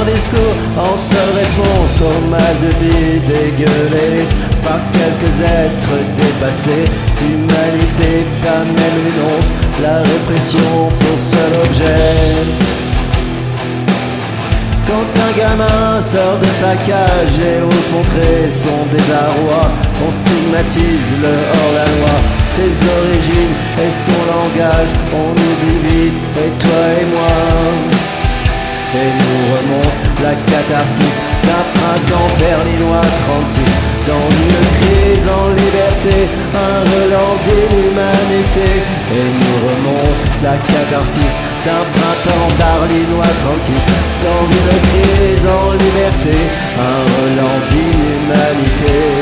un discours en seule réponse au mal de vie dégueulé par quelques êtres dépassés d'humanité, pas même une once, la répression pour seul objet. Quand un gamin sort de sa cage et ose montrer son désarroi, on stigmatise le hors-la-loi, ses origines et son langage, on oublie vite, et toi et moi. Et nous remonte la catharsis d'un printemps berlinois 36 Dans une crise en liberté, un relent d'inhumanité. Et nous remonte la catharsis d'un printemps berlinois 36 Dans une crise en liberté, un relent d'inhumanité.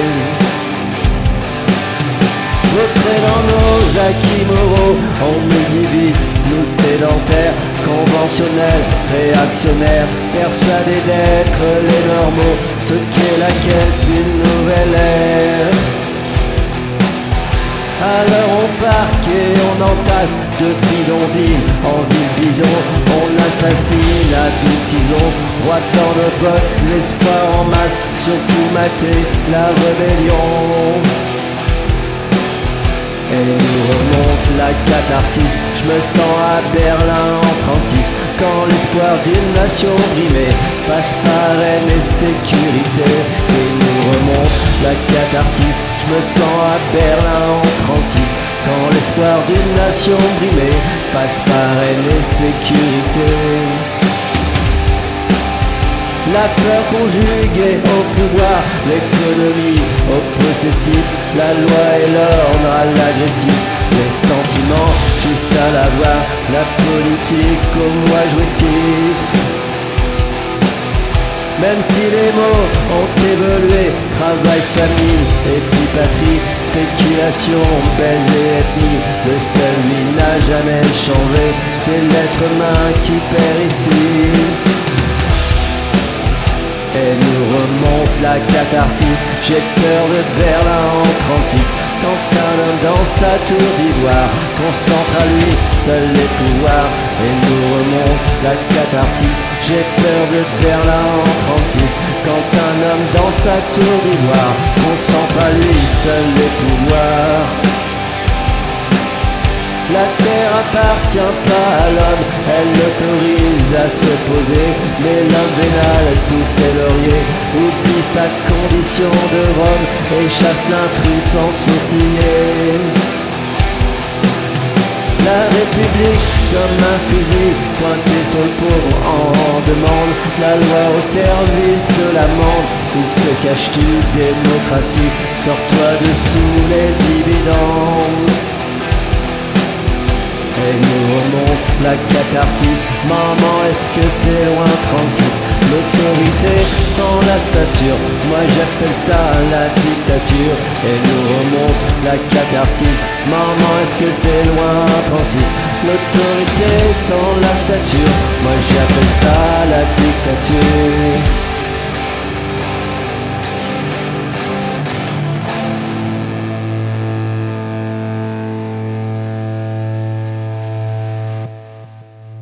Dans nos acquis moraux, on oublie vite nous sédentaires, conventionnels, réactionnaires, persuadés d'être les normaux, ce qu'est la quête d'une nouvelle ère. Alors on parque et on entasse de bidonville en ville bidon, on assassine à tout tison, droit dans nos bottes, l'espoir en masse, surtout mater la rébellion et nous remonte la catharsis. Je me sens à Berlin en 36 quand l'espoir d'une nation brimée passe par haine et sécurité. Et nous remonte la catharsis. Je me sens à Berlin en 36 quand l'espoir d'une nation brimée passe par haine et sécurité. La peur conjuguée au pouvoir, l'économie la loi et l'ordre à l'agressif, les sentiments juste à la voix, la politique au moi jouissif. Même si les mots ont évolué, travail, famille et puis patrie, spéculation, baise et ethnie, le seul lui n'a jamais changé, c'est l'être humain qui perd ici et nous remonte la catharsis. J'ai peur de Berlin en 36 quand un homme dans sa tour d'ivoire concentre à lui seul les pouvoirs et nous remonte la catharsis. J'ai peur de Berlin en 36 quand un homme dans sa tour d'ivoire concentre à lui seul les pouvoirs. La terre appartient pas à l'homme, elle l'autorise à se poser. Mais l'homme vénal sous ses lauriers oublie sa condition de Rome et chasse l'intrus sans sourciller. La République comme un fusil pointé sur le pauvre en demande la loi au service de la monde. Où te caches-tu, démocratie? Sors-toi dessous les dividendes. Et nous remonte la catharsis. Maman est-ce que c'est loin 36 L'autorité sans la stature. Moi j'appelle ça la dictature. Et nous remonte la catharsis. Maman est-ce que c'est loin 36 L'autorité sans la stature. Moi j'appelle ça la dictature